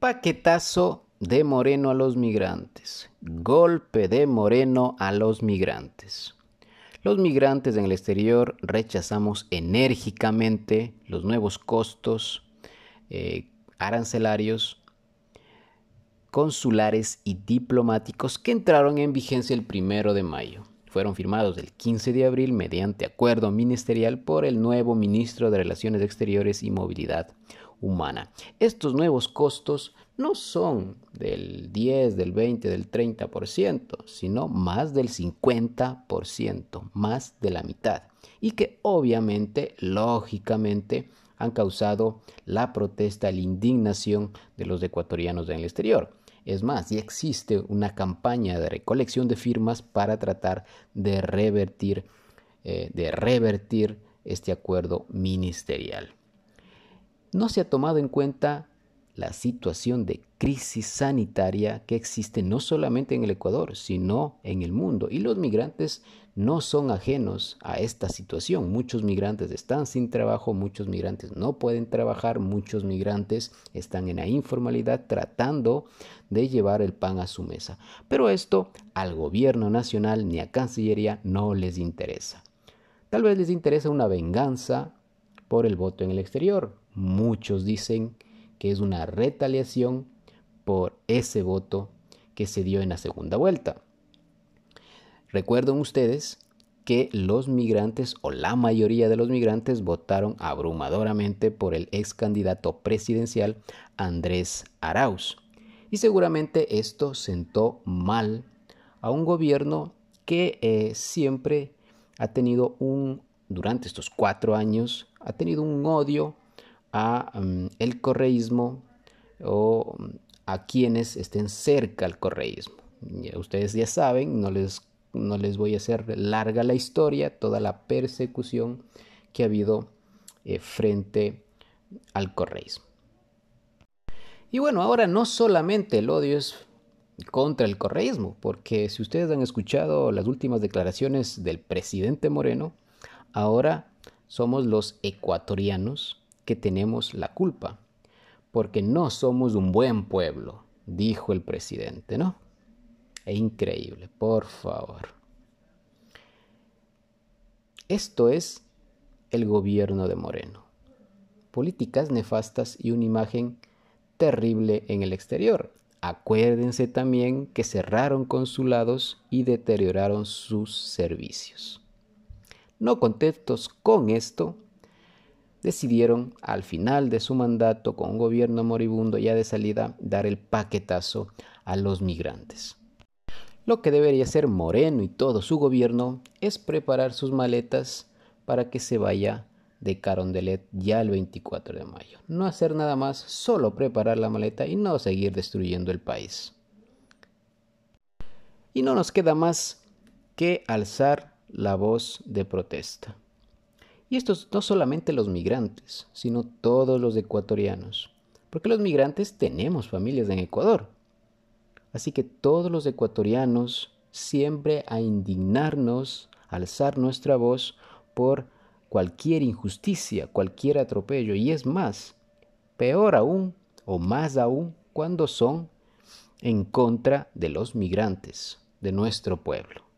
Paquetazo de Moreno a los migrantes. Golpe de Moreno a los migrantes. Los migrantes en el exterior rechazamos enérgicamente los nuevos costos eh, arancelarios consulares y diplomáticos que entraron en vigencia el primero de mayo. Fueron firmados el 15 de abril mediante acuerdo ministerial por el nuevo ministro de Relaciones Exteriores y Movilidad Humana. Estos nuevos costos no son del 10, del 20, del 30%, sino más del 50%, más de la mitad. Y que obviamente, lógicamente, han causado la protesta, la indignación de los ecuatorianos en el exterior. Es más, ya existe una campaña de recolección de firmas para tratar de revertir, eh, de revertir este acuerdo ministerial. No se ha tomado en cuenta la situación de crisis sanitaria que existe no solamente en el Ecuador, sino en el mundo. Y los migrantes no son ajenos a esta situación. Muchos migrantes están sin trabajo, muchos migrantes no pueden trabajar, muchos migrantes están en la informalidad tratando de llevar el pan a su mesa. Pero esto al gobierno nacional ni a Cancillería no les interesa. Tal vez les interesa una venganza por el voto en el exterior. Muchos dicen que es una retaliación por ese voto que se dio en la segunda vuelta. Recuerden ustedes que los migrantes o la mayoría de los migrantes votaron abrumadoramente por el ex candidato presidencial Andrés Arauz. Y seguramente esto sentó mal a un gobierno que eh, siempre ha tenido un, durante estos cuatro años, ha tenido un odio a mm, el correísmo o mm, a quienes estén cerca al correísmo. ustedes ya saben, no les, no les voy a hacer larga la historia, toda la persecución que ha habido eh, frente al correísmo. Y bueno, ahora no solamente el odio es contra el correísmo, porque si ustedes han escuchado las últimas declaraciones del presidente Moreno, ahora somos los ecuatorianos que tenemos la culpa, porque no somos un buen pueblo, dijo el presidente, ¿no? Es increíble, por favor. Esto es el gobierno de Moreno. Políticas nefastas y una imagen terrible en el exterior. Acuérdense también que cerraron consulados y deterioraron sus servicios. No contentos con esto, decidieron al final de su mandato con un gobierno moribundo ya de salida dar el paquetazo a los migrantes. Lo que debería hacer Moreno y todo su gobierno es preparar sus maletas para que se vaya de Carondelet ya el 24 de mayo. No hacer nada más, solo preparar la maleta y no seguir destruyendo el país. Y no nos queda más que alzar la voz de protesta. Y estos no solamente los migrantes, sino todos los ecuatorianos. Porque los migrantes tenemos familias en Ecuador. Así que todos los ecuatorianos siempre a indignarnos, alzar nuestra voz por cualquier injusticia, cualquier atropello. Y es más, peor aún, o más aún, cuando son en contra de los migrantes, de nuestro pueblo.